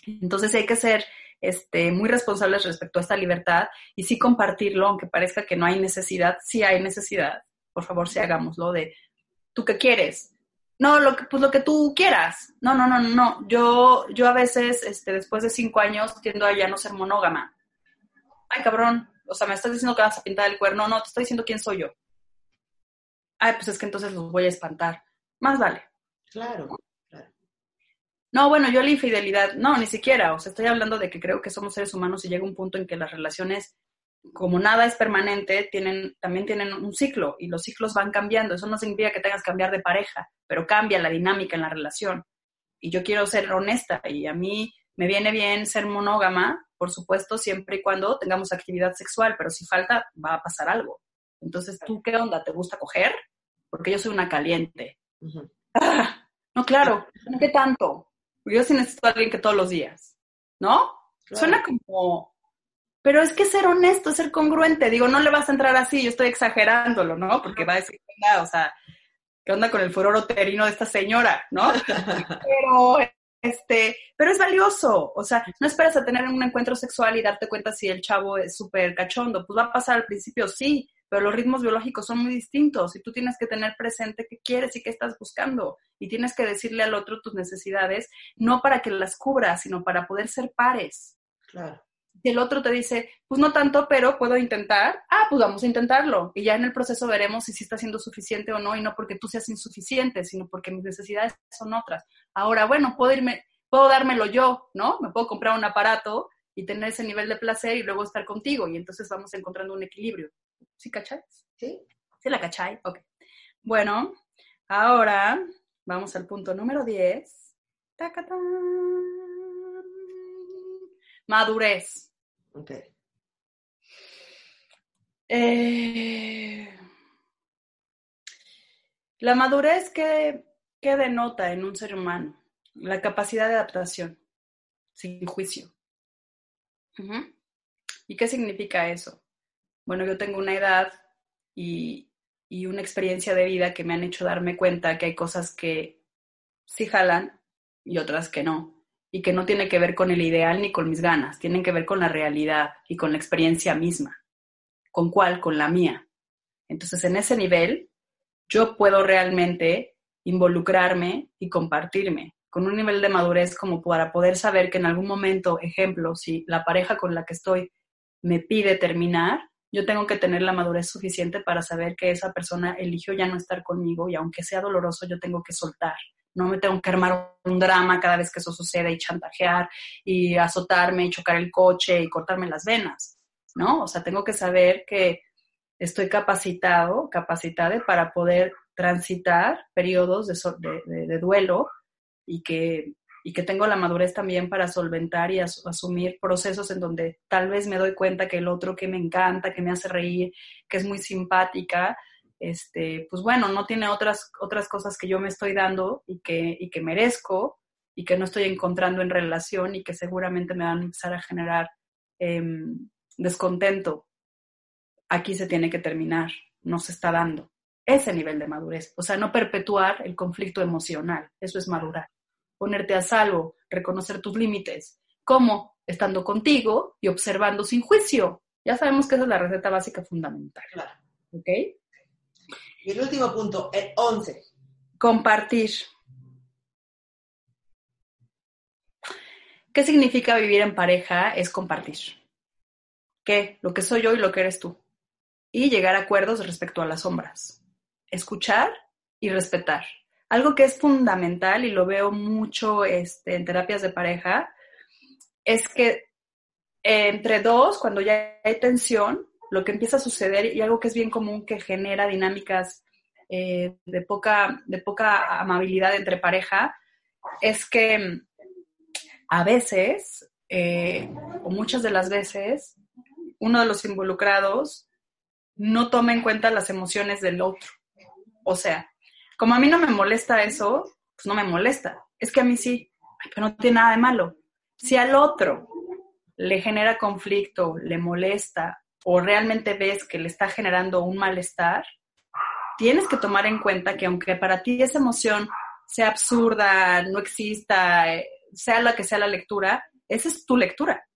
Entonces hay que ser este, muy responsables respecto a esta libertad y sí compartirlo, aunque parezca que no hay necesidad, sí hay necesidad. Por favor, sí hagámoslo de, ¿tú qué quieres? No, lo que, pues lo que tú quieras. No, no, no, no. Yo, yo a veces, este, después de cinco años, tiendo a ya no ser monógama. Ay, cabrón. O sea, me estás diciendo que vas a pintar el cuerno. No, te estoy diciendo quién soy yo. Ay, pues es que entonces los voy a espantar. Más vale. Claro, claro. No, bueno, yo la infidelidad, no, ni siquiera, o sea, estoy hablando de que creo que somos seres humanos y llega un punto en que las relaciones, como nada es permanente, tienen, también tienen un ciclo y los ciclos van cambiando. Eso no significa que tengas que cambiar de pareja, pero cambia la dinámica en la relación. Y yo quiero ser honesta y a mí me viene bien ser monógama, por supuesto, siempre y cuando tengamos actividad sexual, pero si falta, va a pasar algo. Entonces, ¿tú qué onda? ¿Te gusta coger? Porque yo soy una caliente. ah, no, claro, ¿qué tanto? Yo sí necesito a alguien que todos los días, ¿no? Suena como, pero es que ser honesto, ser congruente. Digo, no le vas a entrar así, yo estoy exagerándolo, ¿no? Porque va a decir, o sea, ¿qué onda con el furor uterino de esta señora, no? pero, este, pero es valioso. O sea, no esperas a tener un encuentro sexual y darte cuenta si el chavo es súper cachondo. Pues va a pasar al principio, sí, pero los ritmos biológicos son muy distintos y tú tienes que tener presente qué quieres y qué estás buscando y tienes que decirle al otro tus necesidades, no para que las cubras, sino para poder ser pares. Claro. Si el otro te dice, pues no tanto, pero puedo intentar, ah, pues vamos a intentarlo. Y ya en el proceso veremos si sí está siendo suficiente o no, y no porque tú seas insuficiente, sino porque mis necesidades son otras. Ahora, bueno, puedo irme, puedo dármelo yo, ¿no? Me puedo comprar un aparato y tener ese nivel de placer y luego estar contigo, y entonces vamos encontrando un equilibrio. ¿Sí cacháis? Sí. ¿Sí la cachai? Ok. Bueno, ahora vamos al punto número 10. ¡Tacatán! Madurez. Ok. Eh, la madurez que, que denota en un ser humano, la capacidad de adaptación, sin juicio. ¿Y qué significa eso? Bueno, yo tengo una edad y, y una experiencia de vida que me han hecho darme cuenta que hay cosas que sí jalan y otras que no. Y que no tiene que ver con el ideal ni con mis ganas, tienen que ver con la realidad y con la experiencia misma. ¿Con cuál? Con la mía. Entonces, en ese nivel, yo puedo realmente involucrarme y compartirme con un nivel de madurez como para poder saber que en algún momento, ejemplo, si la pareja con la que estoy me pide terminar, yo tengo que tener la madurez suficiente para saber que esa persona eligió ya no estar conmigo y aunque sea doloroso, yo tengo que soltar. No me tengo que armar un drama cada vez que eso sucede y chantajear y azotarme y chocar el coche y cortarme las venas, ¿no? O sea, tengo que saber que estoy capacitado, capacitada para poder transitar periodos de, duelo y que, y que tengo la madurez también para solventar y as- asumir procesos en donde tal vez me doy cuenta que el otro que me encanta, que me hace reír, que es muy simpática, este, pues bueno, no tiene otras, otras cosas que yo me estoy dando y que, y que merezco y que no estoy encontrando en relación y que seguramente me van a empezar a generar em, descontento. Aquí se tiene que terminar, no se está dando ese nivel de madurez. O sea, no perpetuar el conflicto emocional, eso es madurar. Ponerte a salvo, reconocer tus límites. ¿Cómo? Estando contigo y observando sin juicio. Ya sabemos que esa es la receta básica fundamental. Claro. ¿Ok? Y el último punto, el 11. Compartir. ¿Qué significa vivir en pareja? Es compartir. ¿Qué? Lo que soy yo y lo que eres tú. Y llegar a acuerdos respecto a las sombras. Escuchar y respetar. Algo que es fundamental y lo veo mucho este, en terapias de pareja es que eh, entre dos, cuando ya hay tensión, lo que empieza a suceder y algo que es bien común que genera dinámicas eh, de, poca, de poca amabilidad entre pareja, es que mm, a veces, eh, o muchas de las veces, uno de los involucrados no toma en cuenta las emociones del otro. O sea, como a mí no me molesta eso, pues no me molesta. Es que a mí sí, pero no tiene nada de malo. Si al otro le genera conflicto, le molesta o realmente ves que le está generando un malestar, tienes que tomar en cuenta que aunque para ti esa emoción sea absurda, no exista, eh, sea la que sea la lectura, esa es tu lectura.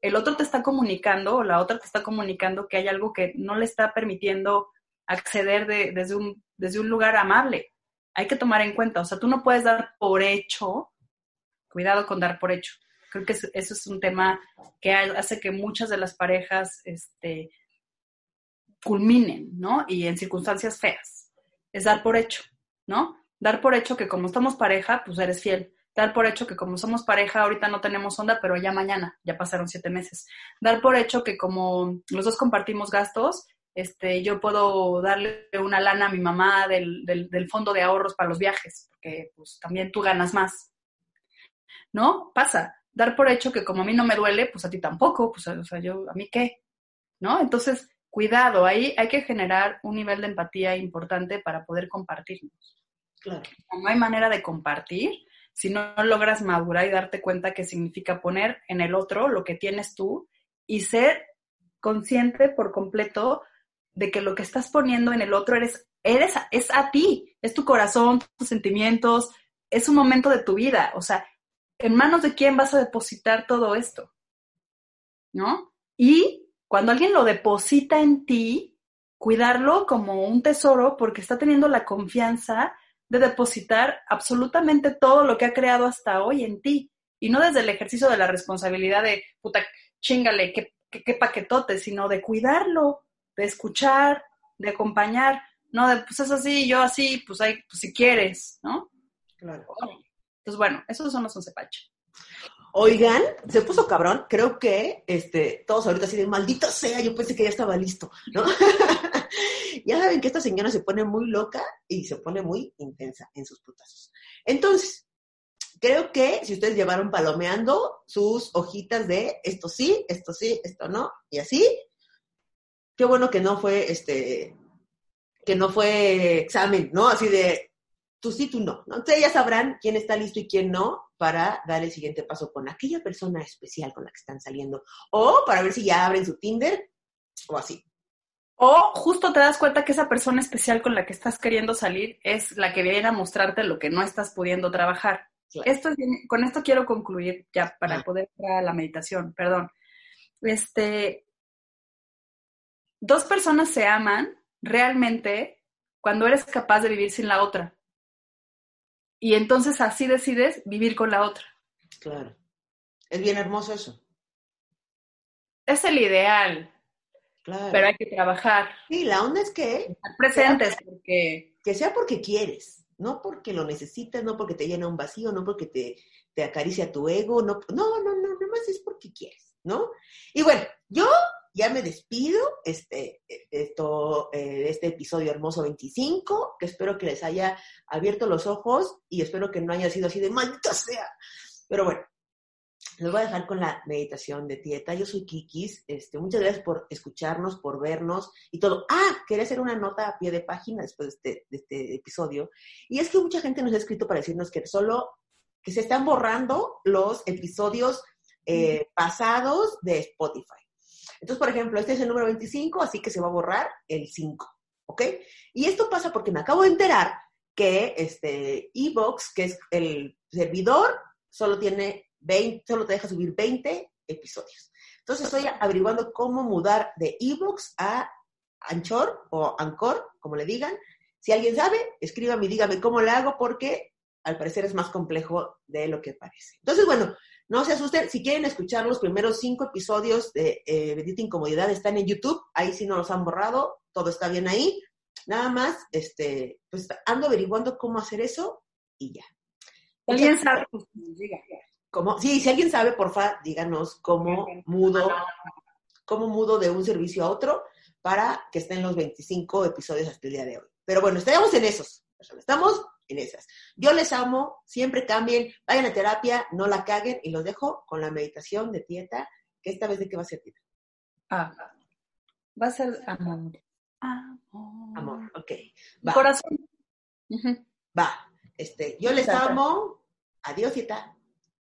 El otro te está comunicando o la otra te está comunicando que hay algo que no le está permitiendo acceder de- desde, un, desde un lugar amable. Hay que tomar en cuenta, o sea, tú no puedes dar por hecho, cuidado con dar por hecho. Creo que es- eso es un tema que ha- hace que muchas de las parejas este, culminen, ¿no? Y en circunstancias feas. Es dar por hecho, ¿no? Dar por hecho que como estamos pareja, pues eres fiel. Dar por hecho que como somos pareja, ahorita no tenemos onda, pero ya mañana, ya pasaron siete meses. Dar por hecho que como los dos compartimos gastos, este, yo puedo darle una lana a mi mamá del, del, fondo de ahorros para los viajes, porque pues también tú ganas más. ¿No? Pasa. Dar por hecho que como a mí no me duele, pues a ti tampoco, pues o sea, yo, ¿a mí qué? ¿No? Entonces, cuidado, ahí hay que generar un nivel de empatía importante para poder compartirnos. Claro. No hay manera de compartir si no logras madurar y darte cuenta que significa poner en el otro lo que tienes tú y ser consciente por completo de que lo que estás poniendo en el otro eres, eres, es a ti, es tu corazón, tus sentimientos, es un momento de tu vida. O sea, ¿en manos de quién vas a depositar todo esto? ¿No? Y cuando alguien lo deposita en ti, cuidarlo como un tesoro porque está teniendo la confianza de depositar absolutamente todo lo que ha creado hasta hoy en ti. Y no desde el ejercicio de la responsabilidad de, puta, chingale, qué, qué, qué paquetote, sino de cuidarlo, de escuchar, de acompañar, no de pues es así, yo así, pues hay, pues si quieres, ¿no? Claro. Entonces, bueno, esos son los once Oigan, se puso cabrón, creo que este, todos ahorita así de maldito sea, yo pensé que ya estaba listo, ¿no? ya saben que esta señora se pone muy loca y se pone muy intensa en sus putazos. Entonces, creo que si ustedes llevaron palomeando sus hojitas de esto sí, esto sí, esto no, y así, qué bueno que no fue este, que no fue examen, ¿no? Así de tú sí, tú no. ¿no? Entonces ya sabrán quién está listo y quién no para dar el siguiente paso con aquella persona especial con la que están saliendo. O para ver si ya abren su Tinder o así. O justo te das cuenta que esa persona especial con la que estás queriendo salir es la que viene a mostrarte lo que no estás pudiendo trabajar. Esto con esto quiero concluir ya para poder ir a la meditación, perdón. Este, dos personas se aman realmente cuando eres capaz de vivir sin la otra. Y entonces así decides vivir con la otra. Claro. Es bien hermoso eso. Es el ideal. Claro. Pero hay que trabajar. Sí, la onda es que... Estar presentes porque... Que sea porque quieres, no porque lo necesitas, no porque te llena un vacío, no porque te, te acaricia tu ego, no, no, no, no, nomás es porque quieres, ¿no? Y bueno, yo ya me despido, este, esto, eh, este episodio hermoso 25, que espero que les haya abierto los ojos y espero que no haya sido así de maldita sea. Pero bueno, les voy a dejar con la meditación de Tieta. Yo soy Kikis. Este, muchas gracias por escucharnos, por vernos y todo. Ah, quería hacer una nota a pie de página después de este, de este episodio. Y es que mucha gente nos ha escrito para decirnos que solo que se están borrando los episodios eh, pasados de Spotify. Entonces, por ejemplo, este es el número 25, así que se va a borrar el 5, ¿ok? Y esto pasa porque me acabo de enterar que este Evox, que es el servidor, solo tiene 20, solo te deja subir 20 episodios. Entonces estoy averiguando cómo mudar de Evox a Anchor o Anchor, como le digan. Si alguien sabe, escríbame y dígame cómo le hago porque al parecer es más complejo de lo que parece. Entonces, bueno, no se asusten, si quieren escuchar los primeros cinco episodios de eh, Bendita Incomodidad, están en YouTube, ahí sí no los han borrado, todo está bien ahí. Nada más, este, pues ando averiguando cómo hacer eso y ya. ¿Alguien sabe? Pues, ¿Cómo? Sí, si alguien sabe, porfa, díganos cómo mudo, cómo mudo de un servicio a otro para que estén los 25 episodios hasta el día de hoy. Pero bueno, estamos en esos. Estamos en esas. Yo les amo, siempre cambien, vayan a terapia, no la caguen y los dejo con la meditación de Tieta, que esta vez de qué va a ser Tieta. Ah, va a ser amor. Amor. Amor, ok. Va. Corazón. Va. Este, yo les amo. Adiós, Tieta.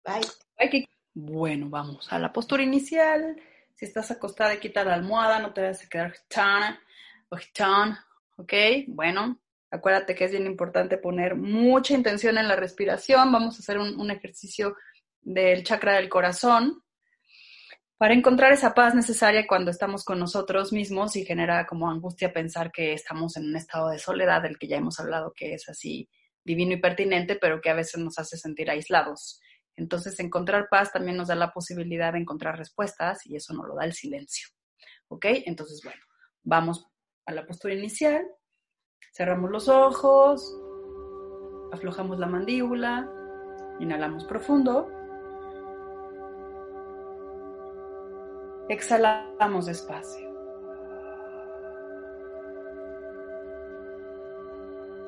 Bye. Bueno, vamos a la postura inicial. Si estás acostada, quita la almohada, no te vas a quedar tan, tan, ok. Bueno, Acuérdate que es bien importante poner mucha intención en la respiración. Vamos a hacer un, ejercicio del chakra del corazón para encontrar esa paz necesaria cuando estamos con nosotros mismos y genera como angustia pensar que estamos en un estado de soledad del que ya hemos hablado que es así divino y pertinente, pero que a veces nos hace sentir aislados. Entonces, encontrar paz también nos da la posibilidad de encontrar respuestas y eso nos lo da el silencio. ¿Ok? Entonces, bueno, vamos a la postura inicial. Cerramos los ojos, aflojamos la mandíbula, Inhalamos profundo. Exhalamos despacio.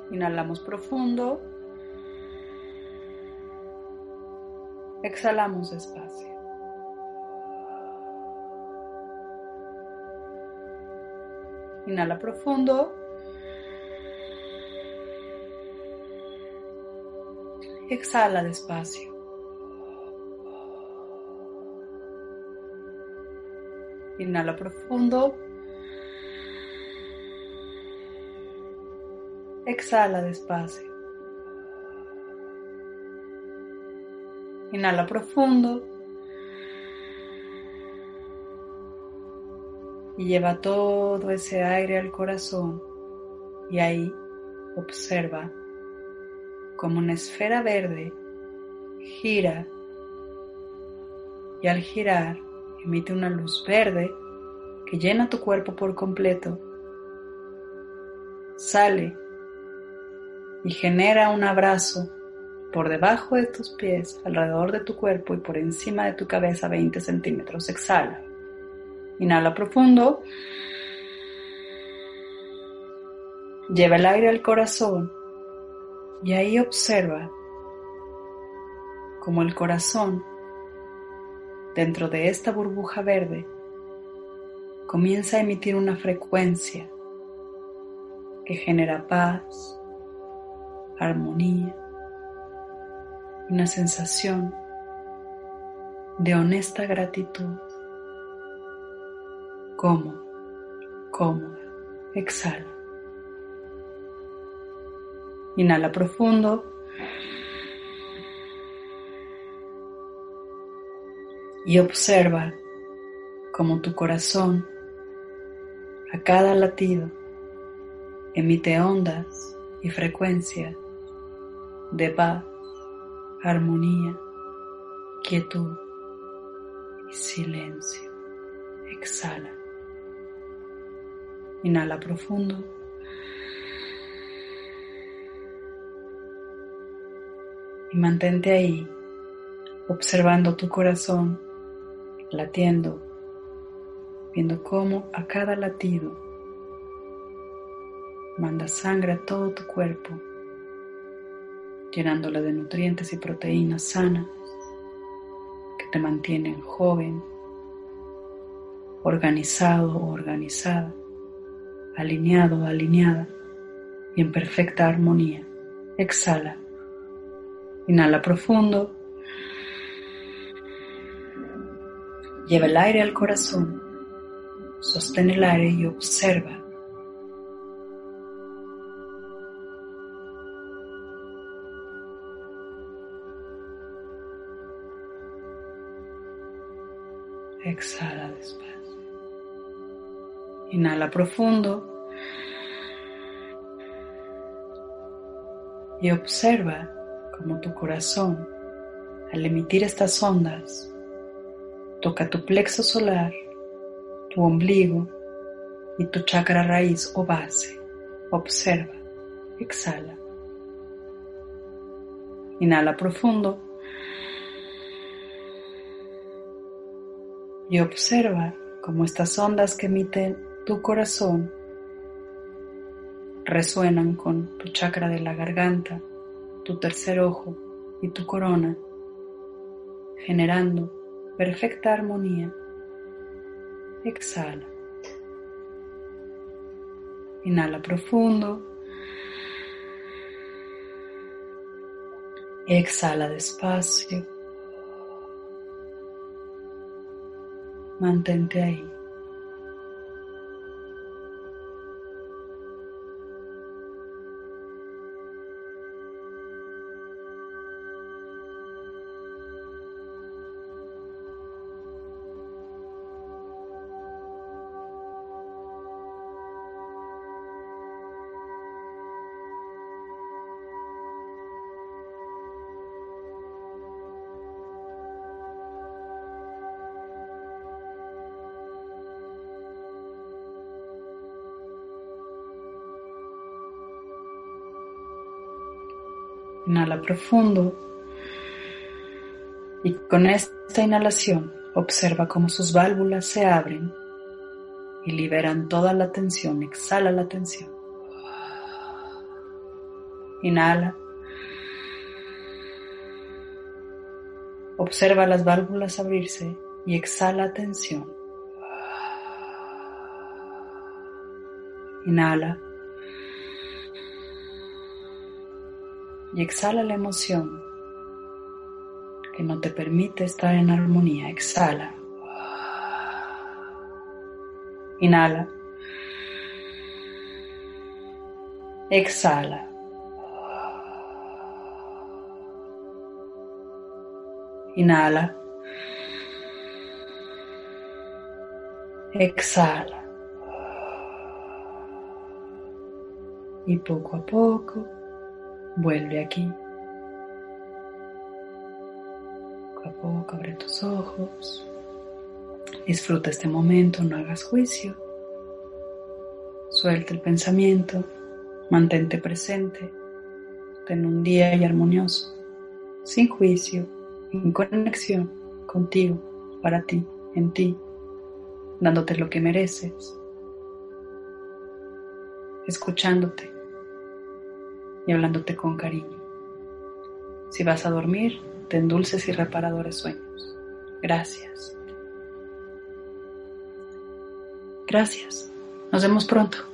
Inhalamos profundo. Exhalamos despacio. Inhala profundo. Exhala despacio. Inhala profundo. Exhala despacio. Inhala profundo. Y lleva todo ese aire al corazón y ahí observa como una esfera verde gira y al girar emite una luz verde que llena tu cuerpo por completo. Sale y genera un abrazo por debajo de tus pies, alrededor de tu cuerpo y por encima de tu cabeza 20 centímetros. Exhala. Inhala profundo. Lleva el aire al corazón y ahí observa como el corazón dentro de esta burbuja verde comienza a emitir una frecuencia que genera paz, armonía, una sensación de honesta gratitud. Como, cómoda, exhala. Inhala profundo. Y observa cómo tu corazón a cada latido emite ondas y frecuencias de paz, armonía, quietud y silencio. Exhala. Inhala profundo. Y mantente ahí, observando tu corazón, latiendo, viendo cómo a cada latido manda sangre a todo tu cuerpo llenándola de nutrientes y proteínas sanas que te mantienen joven, organizado o organizada, alineado o alineada y en perfecta armonía. Exhala. Inhala profundo. Lleva el aire al corazón. Sostén el aire y observa Exhala despacio. Inhala profundo. Y observa cómo tu corazón, al emitir estas ondas, toca tu plexo solar, tu ombligo y tu chakra raíz o base. Observa. Exhala. Inhala profundo. y observa cómo estas ondas que emite tu corazón resuenan con tu chakra de la garganta, tu tercer ojo y tu corona, generando perfecta armonía. Exhala. Inhala profundo. Exhala despacio. Mantente ahí. Profundo. Y con esta inhalación observa cómo sus válvulas se abren y liberan toda la tensión. Exhala la tensión. Inhala. Observa las válvulas abrirse y exhala tensión. Inhala. Y exhala la emoción que no te permite estar en armonía. Exhala. Inhala. Exhala. Inhala. Exhala. Y poco a poco vuelve aquí. Poco a poco abre tus ojos. Disfruta este momento, no hagas juicio. Suelta el pensamiento, mantente presente, ten un día y armonioso, sin juicio, en conexión contigo, para ti, en ti, dándote lo que mereces, escuchándote y hablándote con cariño. Si vas a dormir, ten dulces y reparadores sueños. Gracias. Gracias. Nos vemos pronto.